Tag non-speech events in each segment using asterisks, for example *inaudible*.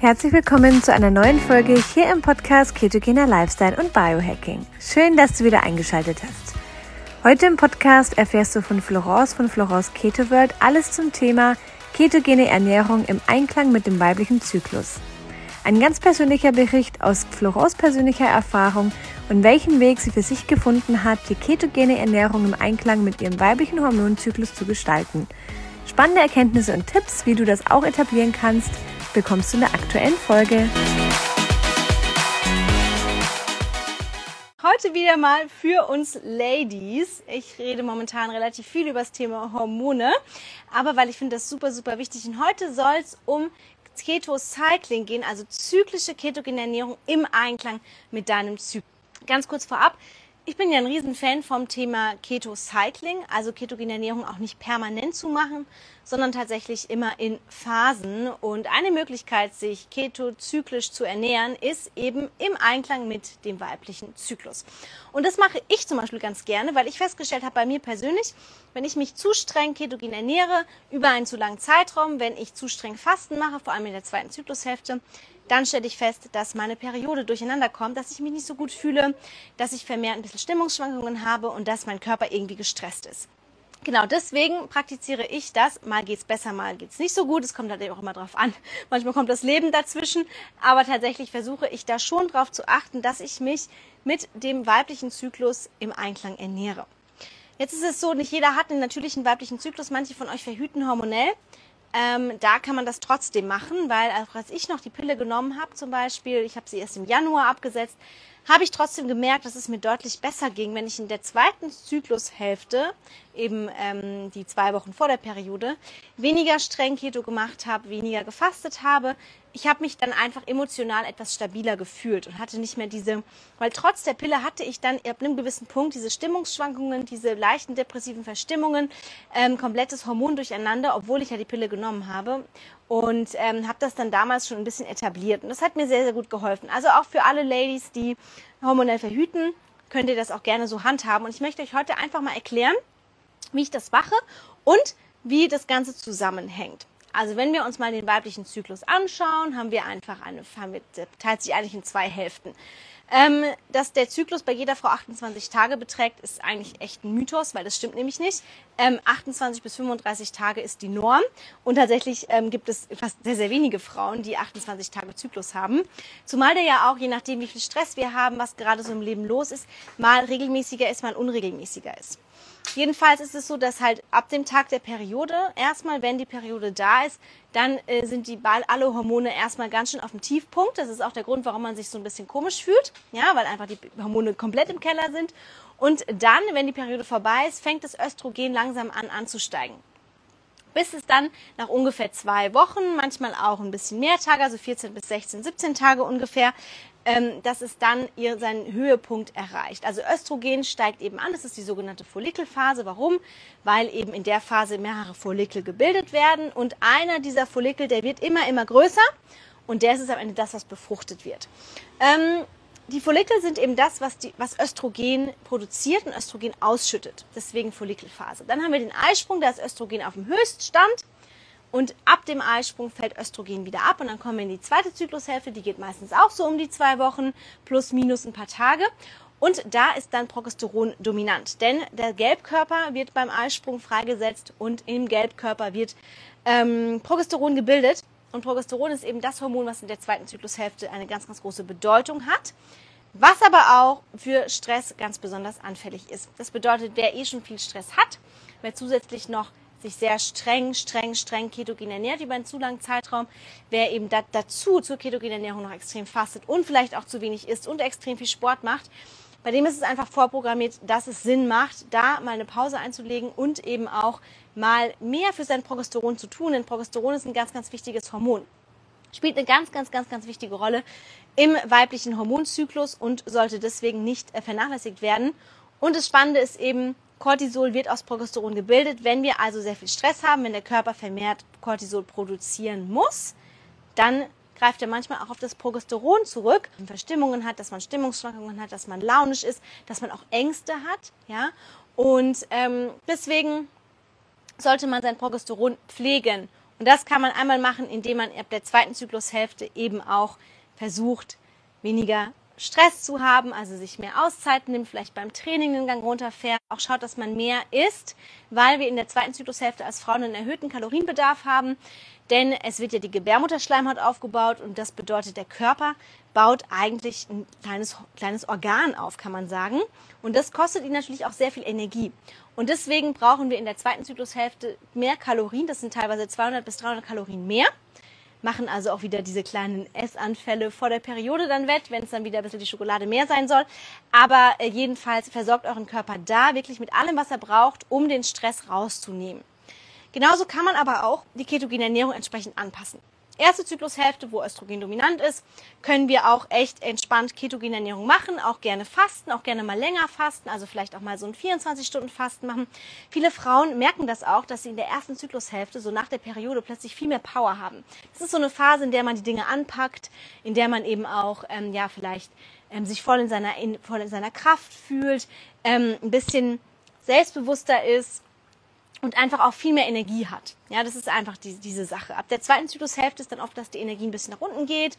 Herzlich willkommen zu einer neuen Folge hier im Podcast Ketogener Lifestyle und Biohacking. Schön, dass du wieder eingeschaltet hast. Heute im Podcast erfährst du von Florence von Florence Keto World alles zum Thema ketogene Ernährung im Einklang mit dem weiblichen Zyklus. Ein ganz persönlicher Bericht aus Florence persönlicher Erfahrung und welchen Weg sie für sich gefunden hat, die ketogene Ernährung im Einklang mit ihrem weiblichen Hormonzyklus zu gestalten. Spannende Erkenntnisse und Tipps, wie du das auch etablieren kannst, bekommst du in der aktuellen Folge. Heute wieder mal für uns Ladies. Ich rede momentan relativ viel über das Thema Hormone, aber weil ich finde das super, super wichtig. Und heute soll es um Keto-Cycling gehen, also zyklische ketogene Ernährung im Einklang mit deinem Zyklus. Ganz kurz vorab, ich bin ja ein Riesenfan vom Thema Keto-Cycling, also ketogene Ernährung auch nicht permanent zu machen, sondern tatsächlich immer in Phasen. Und eine Möglichkeit, sich ketozyklisch zu ernähren, ist eben im Einklang mit dem weiblichen Zyklus. Und das mache ich zum Beispiel ganz gerne, weil ich festgestellt habe bei mir persönlich, wenn ich mich zu streng ketogen ernähre, über einen zu langen Zeitraum, wenn ich zu streng Fasten mache, vor allem in der zweiten Zyklushälfte, dann stelle ich fest, dass meine Periode durcheinander kommt, dass ich mich nicht so gut fühle, dass ich vermehrt ein bisschen Stimmungsschwankungen habe und dass mein Körper irgendwie gestresst ist. Genau, deswegen praktiziere ich das. Mal geht's besser, mal geht's nicht so gut. Es kommt halt auch immer drauf an. *laughs* Manchmal kommt das Leben dazwischen. Aber tatsächlich versuche ich da schon drauf zu achten, dass ich mich mit dem weiblichen Zyklus im Einklang ernähre. Jetzt ist es so, nicht jeder hat einen natürlichen weiblichen Zyklus. Manche von euch verhüten hormonell. Ähm, da kann man das trotzdem machen, weil auch als ich noch die Pille genommen habe zum Beispiel, ich habe sie erst im Januar abgesetzt, habe ich trotzdem gemerkt, dass es mir deutlich besser ging, wenn ich in der zweiten Zyklushälfte, eben ähm, die zwei Wochen vor der Periode, weniger streng Keto gemacht habe, weniger gefastet habe. Ich habe mich dann einfach emotional etwas stabiler gefühlt und hatte nicht mehr diese, weil trotz der Pille hatte ich dann ab einem gewissen Punkt diese Stimmungsschwankungen, diese leichten depressiven Verstimmungen, ähm, komplettes Hormon durcheinander, obwohl ich ja die Pille genommen habe und ähm, habe das dann damals schon ein bisschen etabliert. Und das hat mir sehr, sehr gut geholfen. Also auch für alle Ladies, die hormonell verhüten, könnt ihr das auch gerne so handhaben. Und ich möchte euch heute einfach mal erklären, wie ich das mache und wie das Ganze zusammenhängt. Also wenn wir uns mal den weiblichen Zyklus anschauen, haben wir einfach eine, wir, teilt sich eigentlich in zwei Hälften. Ähm, dass der Zyklus bei jeder Frau 28 Tage beträgt, ist eigentlich echt ein Mythos, weil das stimmt nämlich nicht. Ähm, 28 bis 35 Tage ist die Norm und tatsächlich ähm, gibt es fast sehr, sehr wenige Frauen, die 28 Tage Zyklus haben. Zumal der ja auch, je nachdem wie viel Stress wir haben, was gerade so im Leben los ist, mal regelmäßiger ist, mal unregelmäßiger ist. Jedenfalls ist es so, dass halt ab dem Tag der Periode, erstmal, wenn die Periode da ist, dann äh, sind die alle Hormone erstmal ganz schön auf dem Tiefpunkt. Das ist auch der Grund, warum man sich so ein bisschen komisch fühlt, ja, weil einfach die Hormone komplett im Keller sind. Und dann, wenn die Periode vorbei ist, fängt das Östrogen langsam an anzusteigen bis es dann nach ungefähr zwei Wochen, manchmal auch ein bisschen mehr Tage, also 14 bis 16, 17 Tage ungefähr, ähm, dass es dann ihr seinen Höhepunkt erreicht. Also Östrogen steigt eben an, das ist die sogenannte Follikelphase. Warum? Weil eben in der Phase mehrere Follikel gebildet werden und einer dieser Follikel, der wird immer, immer größer und der ist es am Ende das, was befruchtet wird. Ähm, die Follikel sind eben das, was, die, was Östrogen produziert und Östrogen ausschüttet. Deswegen Follikelphase. Dann haben wir den Eisprung, da ist Östrogen auf dem Höchststand. Und ab dem Eisprung fällt Östrogen wieder ab und dann kommen wir in die zweite Zyklushälfte, die geht meistens auch so um die zwei Wochen, plus minus ein paar Tage. Und da ist dann Progesteron dominant, denn der Gelbkörper wird beim Eisprung freigesetzt und im Gelbkörper wird ähm, Progesteron gebildet. Und Progesteron ist eben das Hormon, was in der zweiten Zyklushälfte eine ganz, ganz große Bedeutung hat, was aber auch für Stress ganz besonders anfällig ist. Das bedeutet, wer eh schon viel Stress hat, wer zusätzlich noch sich sehr streng, streng, streng ketogen ernährt über einen zu langen Zeitraum, wer eben da, dazu zur ketogenen Ernährung noch extrem fastet und vielleicht auch zu wenig isst und extrem viel Sport macht, bei dem ist es einfach vorprogrammiert, dass es Sinn macht, da mal eine Pause einzulegen und eben auch mal mehr für sein Progesteron zu tun. Denn Progesteron ist ein ganz, ganz wichtiges Hormon. Spielt eine ganz, ganz, ganz, ganz wichtige Rolle im weiblichen Hormonzyklus und sollte deswegen nicht vernachlässigt werden. Und das Spannende ist eben, Cortisol wird aus Progesteron gebildet. Wenn wir also sehr viel Stress haben, wenn der Körper vermehrt Cortisol produzieren muss, dann greift er manchmal auch auf das Progesteron zurück, wenn man Verstimmungen hat, dass man Stimmungsschwankungen hat, dass man launisch ist, dass man auch Ängste hat, ja. Und ähm, deswegen sollte man sein Progesteron pflegen Und das kann man einmal machen, indem man ab der zweiten Zyklushälfte eben auch versucht, weniger Stress zu haben, also sich mehr Auszeiten nimmt, vielleicht beim Training den Gang runterfährt, auch schaut, dass man mehr isst, weil wir in der zweiten Zyklushälfte als Frauen einen erhöhten Kalorienbedarf haben, denn es wird ja die Gebärmutterschleimhaut aufgebaut und das bedeutet, der Körper baut eigentlich ein kleines, kleines Organ auf, kann man sagen. Und das kostet ihn natürlich auch sehr viel Energie. Und deswegen brauchen wir in der zweiten Zyklushälfte mehr Kalorien, das sind teilweise 200 bis 300 Kalorien mehr machen also auch wieder diese kleinen Essanfälle vor der Periode dann wett, wenn es dann wieder ein bisschen die Schokolade mehr sein soll. Aber äh, jedenfalls versorgt euren Körper da wirklich mit allem, was er braucht, um den Stress rauszunehmen. Genauso kann man aber auch die ketogene Ernährung entsprechend anpassen erste Zyklushälfte, wo Östrogen dominant ist, können wir auch echt entspannt ketogene Ernährung machen, auch gerne fasten, auch gerne mal länger fasten, also vielleicht auch mal so ein 24-Stunden-Fasten machen. Viele Frauen merken das auch, dass sie in der ersten Zyklushälfte, so nach der Periode, plötzlich viel mehr Power haben. Das ist so eine Phase, in der man die Dinge anpackt, in der man eben auch, ähm, ja, vielleicht ähm, sich voll in seiner, in, voll in seiner Kraft fühlt, ähm, ein bisschen selbstbewusster ist und einfach auch viel mehr Energie hat. Ja, das ist einfach die, diese Sache. Ab der zweiten Zyklushälfte ist dann oft, dass die Energie ein bisschen nach unten geht.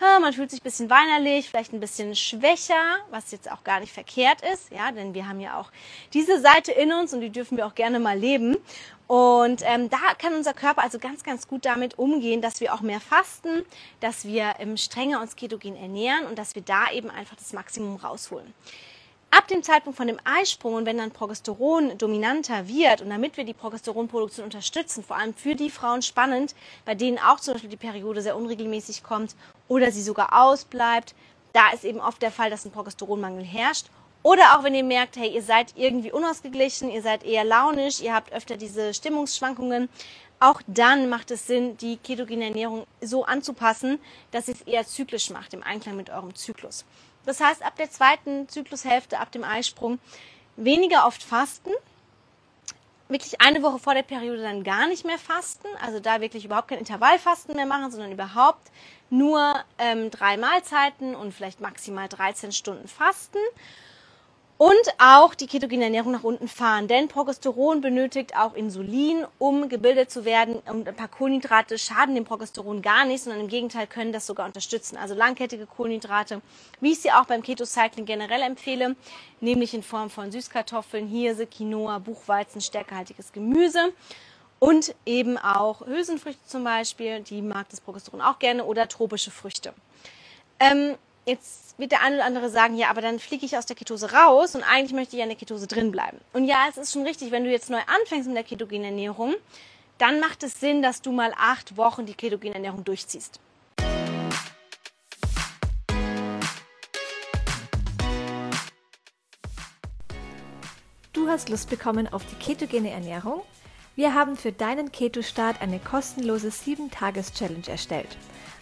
Man fühlt sich ein bisschen weinerlich, vielleicht ein bisschen schwächer, was jetzt auch gar nicht verkehrt ist, ja, denn wir haben ja auch diese Seite in uns und die dürfen wir auch gerne mal leben. Und ähm, da kann unser Körper also ganz, ganz gut damit umgehen, dass wir auch mehr fasten, dass wir ähm, strenger uns ketogen ernähren und dass wir da eben einfach das Maximum rausholen. Ab dem Zeitpunkt von dem Eisprung und wenn dann Progesteron dominanter wird und damit wir die Progesteronproduktion unterstützen, vor allem für die Frauen spannend, bei denen auch zum Beispiel die Periode sehr unregelmäßig kommt oder sie sogar ausbleibt, da ist eben oft der Fall, dass ein Progesteronmangel herrscht. Oder auch wenn ihr merkt, hey, ihr seid irgendwie unausgeglichen, ihr seid eher launisch, ihr habt öfter diese Stimmungsschwankungen, auch dann macht es Sinn, die ketogene Ernährung so anzupassen, dass sie es eher zyklisch macht, im Einklang mit eurem Zyklus. Das heißt, ab der zweiten Zyklushälfte, ab dem Eisprung, weniger oft fasten. Wirklich eine Woche vor der Periode dann gar nicht mehr fasten. Also da wirklich überhaupt kein Intervallfasten mehr machen, sondern überhaupt nur ähm, drei Mahlzeiten und vielleicht maximal 13 Stunden fasten. Und auch die ketogene Ernährung nach unten fahren, denn Progesteron benötigt auch Insulin, um gebildet zu werden. Und ein paar Kohlenhydrate schaden dem Progesteron gar nicht, sondern im Gegenteil können das sogar unterstützen. Also langkettige Kohlenhydrate, wie ich sie auch beim Keto-Cycling generell empfehle, nämlich in Form von Süßkartoffeln, Hirse, Quinoa, Buchweizen, stärkehaltiges Gemüse. Und eben auch Hülsenfrüchte zum Beispiel, die mag das Progesteron auch gerne, oder tropische Früchte. Ähm, Jetzt wird der eine oder andere sagen, ja, aber dann fliege ich aus der Ketose raus und eigentlich möchte ich ja in der Ketose drin bleiben. Und ja, es ist schon richtig, wenn du jetzt neu anfängst mit der ketogenen Ernährung, dann macht es Sinn, dass du mal acht Wochen die ketogene Ernährung durchziehst. Du hast Lust bekommen auf die ketogene Ernährung? Wir haben für deinen Keto-Start eine kostenlose 7-Tages-Challenge erstellt.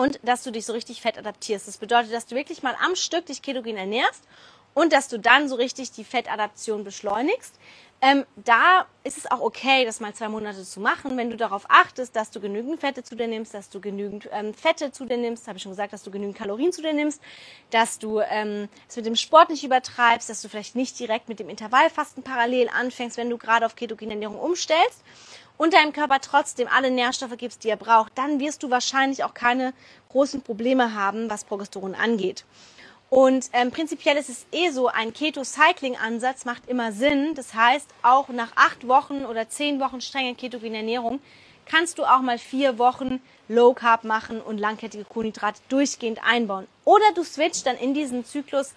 Und dass du dich so richtig fett adaptierst. Das bedeutet, dass du wirklich mal am Stück dich ketogen ernährst und dass du dann so richtig die Fettadaption beschleunigst. Ähm, da ist es auch okay, das mal zwei Monate zu machen, wenn du darauf achtest, dass du genügend Fette zu dir nimmst, dass du genügend ähm, Fette zu dir nimmst, habe ich schon gesagt, dass du genügend Kalorien zu dir nimmst, dass du ähm, es mit dem Sport nicht übertreibst, dass du vielleicht nicht direkt mit dem Intervallfasten parallel anfängst, wenn du gerade auf ketogene Ernährung umstellst und deinem Körper trotzdem alle Nährstoffe gibst, die er braucht, dann wirst du wahrscheinlich auch keine großen Probleme haben, was Progesteron angeht. Und ähm, prinzipiell ist es eh so, ein Keto-Cycling-Ansatz macht immer Sinn. Das heißt, auch nach acht Wochen oder zehn Wochen strenge ketogene Ernährung kannst du auch mal vier Wochen Low Carb machen und langkettige Kohlenhydrate durchgehend einbauen. Oder du switcht dann in diesen Zyklus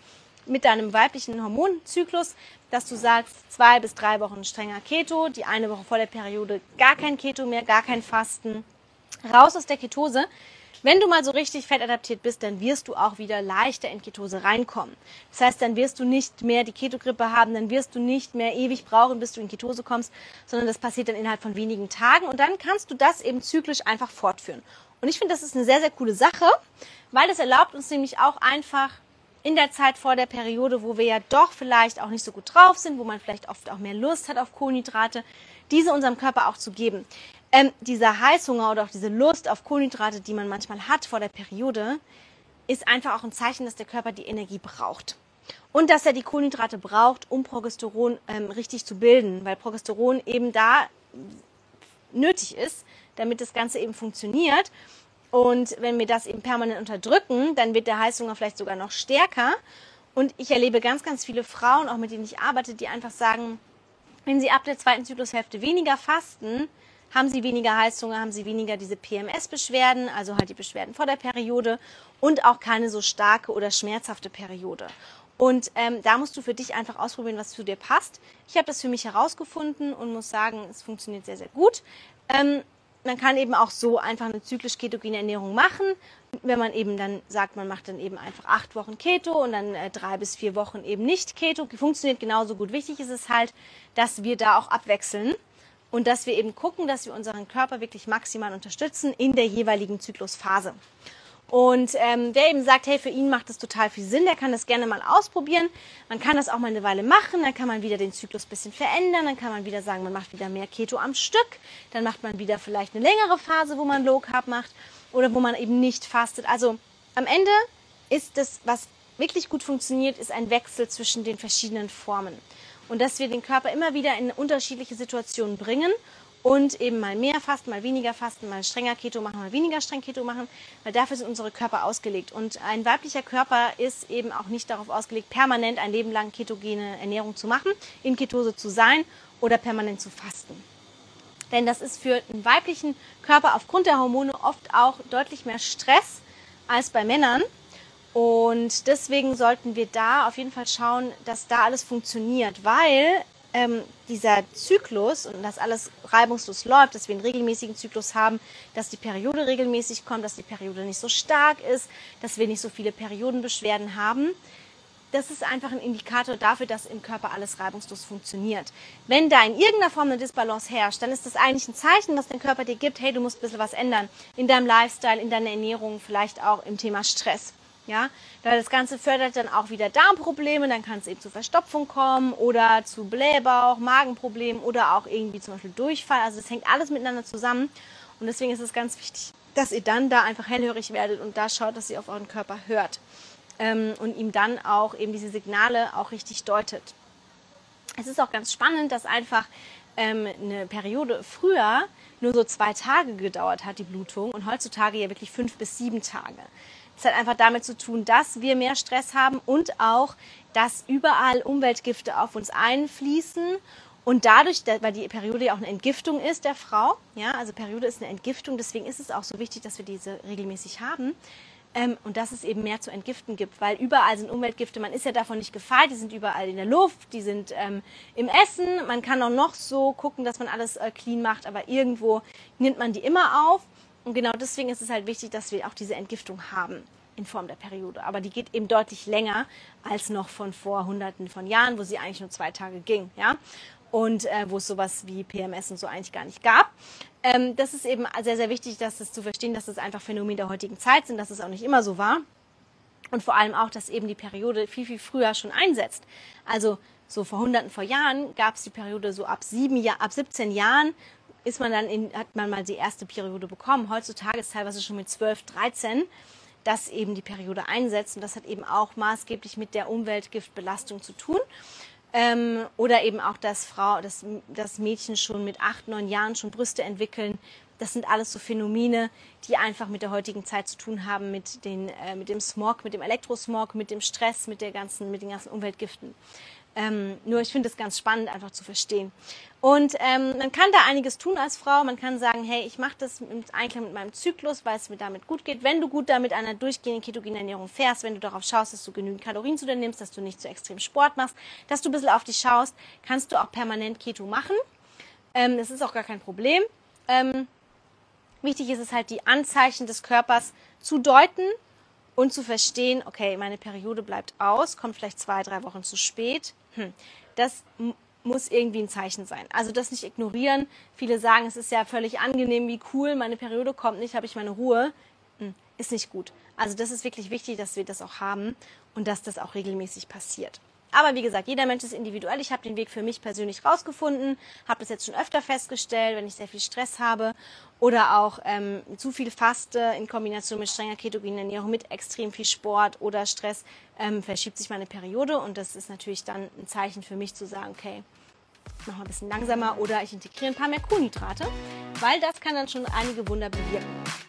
mit deinem weiblichen Hormonzyklus dass du sagst, zwei bis drei Wochen strenger Keto, die eine Woche vor der Periode gar kein Keto mehr, gar kein Fasten, raus aus der Ketose. Wenn du mal so richtig fettadaptiert bist, dann wirst du auch wieder leichter in Ketose reinkommen. Das heißt, dann wirst du nicht mehr die Ketogrippe haben, dann wirst du nicht mehr ewig brauchen, bis du in Ketose kommst, sondern das passiert dann innerhalb von wenigen Tagen und dann kannst du das eben zyklisch einfach fortführen. Und ich finde, das ist eine sehr, sehr coole Sache, weil das erlaubt uns nämlich auch einfach in der Zeit vor der Periode, wo wir ja doch vielleicht auch nicht so gut drauf sind, wo man vielleicht oft auch mehr Lust hat auf Kohlenhydrate, diese unserem Körper auch zu geben ähm, dieser Heißhunger oder auch diese Lust auf Kohlenhydrate, die man manchmal hat vor der Periode, ist einfach auch ein Zeichen, dass der Körper die Energie braucht. Und dass er die Kohlenhydrate braucht, um Progesteron ähm, richtig zu bilden, weil Progesteron eben da nötig ist, damit das Ganze eben funktioniert. Und wenn wir das eben permanent unterdrücken, dann wird der Heißhunger vielleicht sogar noch stärker. Und ich erlebe ganz, ganz viele Frauen, auch mit denen ich arbeite, die einfach sagen, wenn sie ab der zweiten Zyklushälfte weniger fasten, haben sie weniger Heißhunger, haben sie weniger diese PMS-Beschwerden, also halt die Beschwerden vor der Periode und auch keine so starke oder schmerzhafte Periode. Und ähm, da musst du für dich einfach ausprobieren, was zu dir passt. Ich habe das für mich herausgefunden und muss sagen, es funktioniert sehr, sehr gut. Ähm, man kann eben auch so einfach eine zyklisch ketogene Ernährung machen. Wenn man eben dann sagt, man macht dann eben einfach acht Wochen Keto und dann äh, drei bis vier Wochen eben nicht Keto, funktioniert genauso gut. Wichtig ist es halt, dass wir da auch abwechseln und dass wir eben gucken, dass wir unseren Körper wirklich maximal unterstützen in der jeweiligen Zyklusphase. Und ähm, wer eben sagt, hey, für ihn macht das total viel Sinn, der kann das gerne mal ausprobieren. Man kann das auch mal eine Weile machen, dann kann man wieder den Zyklus ein bisschen verändern, dann kann man wieder sagen, man macht wieder mehr Keto am Stück, dann macht man wieder vielleicht eine längere Phase, wo man Low Carb macht oder wo man eben nicht fastet. Also am Ende ist das, was wirklich gut funktioniert, ist ein Wechsel zwischen den verschiedenen Formen und dass wir den Körper immer wieder in unterschiedliche Situationen bringen und eben mal mehr fasten, mal weniger fasten, mal strenger Keto machen, mal weniger streng Keto machen, weil dafür sind unsere Körper ausgelegt. Und ein weiblicher Körper ist eben auch nicht darauf ausgelegt, permanent ein Leben lang ketogene Ernährung zu machen, in Ketose zu sein oder permanent zu fasten. Denn das ist für einen weiblichen Körper aufgrund der Hormone oft auch deutlich mehr Stress als bei Männern. Und deswegen sollten wir da auf jeden Fall schauen, dass da alles funktioniert, weil ähm, dieser Zyklus und dass alles reibungslos läuft, dass wir einen regelmäßigen Zyklus haben, dass die Periode regelmäßig kommt, dass die Periode nicht so stark ist, dass wir nicht so viele Periodenbeschwerden haben. Das ist einfach ein Indikator dafür, dass im Körper alles reibungslos funktioniert. Wenn da in irgendeiner Form eine Disbalance herrscht, dann ist das eigentlich ein Zeichen, dass dein Körper dir gibt, hey, du musst ein bisschen was ändern in deinem Lifestyle, in deiner Ernährung, vielleicht auch im Thema Stress. Ja, das Ganze fördert dann auch wieder Darmprobleme, dann kann es eben zu Verstopfung kommen oder zu Blähbauch, Magenproblemen oder auch irgendwie zum Beispiel Durchfall. Also es hängt alles miteinander zusammen und deswegen ist es ganz wichtig, dass ihr dann da einfach hellhörig werdet und da schaut, dass ihr auf euren Körper hört ähm, und ihm dann auch eben diese Signale auch richtig deutet. Es ist auch ganz spannend, dass einfach ähm, eine Periode früher nur so zwei Tage gedauert hat, die Blutung, und heutzutage ja wirklich fünf bis sieben Tage. Das hat einfach damit zu tun, dass wir mehr Stress haben und auch, dass überall Umweltgifte auf uns einfließen. Und dadurch, weil die Periode ja auch eine Entgiftung ist der Frau, ja, also Periode ist eine Entgiftung, deswegen ist es auch so wichtig, dass wir diese regelmäßig haben. Ähm, und dass es eben mehr zu entgiften gibt, weil überall sind Umweltgifte, man ist ja davon nicht gefeit, die sind überall in der Luft, die sind ähm, im Essen, man kann auch noch so gucken, dass man alles äh, clean macht, aber irgendwo nimmt man die immer auf und genau deswegen ist es halt wichtig, dass wir auch diese Entgiftung haben in Form der Periode. Aber die geht eben deutlich länger als noch von vor Hunderten von Jahren, wo sie eigentlich nur zwei Tage ging, ja. Und äh, wo es sowas wie PMS und so eigentlich gar nicht gab. Ähm, das ist eben sehr, sehr wichtig, dass das zu verstehen, dass das einfach Phänomene der heutigen Zeit sind, dass es auch nicht immer so war. Und vor allem auch, dass eben die Periode viel, viel früher schon einsetzt. Also so vor Hunderten vor Jahren gab es die Periode so ab, sieben, ab 17 Jahren ist man dann in, hat man mal die erste Periode bekommen. Heutzutage ist teilweise schon mit 12, 13, dass eben die Periode einsetzt. Und das hat eben auch maßgeblich mit der Umweltgiftbelastung zu tun. Ähm, oder eben auch, dass Frau, dass, dass Mädchen schon mit acht, neun Jahren schon Brüste entwickeln. Das sind alles so Phänomene, die einfach mit der heutigen Zeit zu tun haben, mit, den, äh, mit dem Smog, mit dem Elektrosmog, mit dem Stress, mit, der ganzen, mit den ganzen Umweltgiften. Ähm, nur ich finde es ganz spannend, einfach zu verstehen. Und ähm, man kann da einiges tun als Frau. Man kann sagen, hey, ich mache das im Einklang mit meinem Zyklus, weil es mir damit gut geht. Wenn du gut damit einer durchgehenden ketogenen Ernährung fährst, wenn du darauf schaust, dass du genügend Kalorien zu dir nimmst, dass du nicht zu extrem Sport machst, dass du ein bisschen auf dich schaust, kannst du auch permanent Keto machen. Ähm, das ist auch gar kein Problem. Ähm, Wichtig ist es halt, die Anzeichen des Körpers zu deuten und zu verstehen, okay, meine Periode bleibt aus, kommt vielleicht zwei, drei Wochen zu spät. Hm. Das muss irgendwie ein Zeichen sein. Also das nicht ignorieren. Viele sagen, es ist ja völlig angenehm, wie cool, meine Periode kommt nicht, habe ich meine Ruhe. Hm. Ist nicht gut. Also das ist wirklich wichtig, dass wir das auch haben und dass das auch regelmäßig passiert. Aber wie gesagt, jeder Mensch ist individuell. Ich habe den Weg für mich persönlich rausgefunden, habe das jetzt schon öfter festgestellt, wenn ich sehr viel Stress habe oder auch ähm, zu viel Faste in Kombination mit strenger ketogenen Ernährung, mit extrem viel Sport oder Stress, ähm, verschiebt sich meine Periode und das ist natürlich dann ein Zeichen für mich zu sagen, okay, mach mal ein bisschen langsamer oder ich integriere ein paar mehr Kohlenhydrate, weil das kann dann schon einige Wunder bewirken.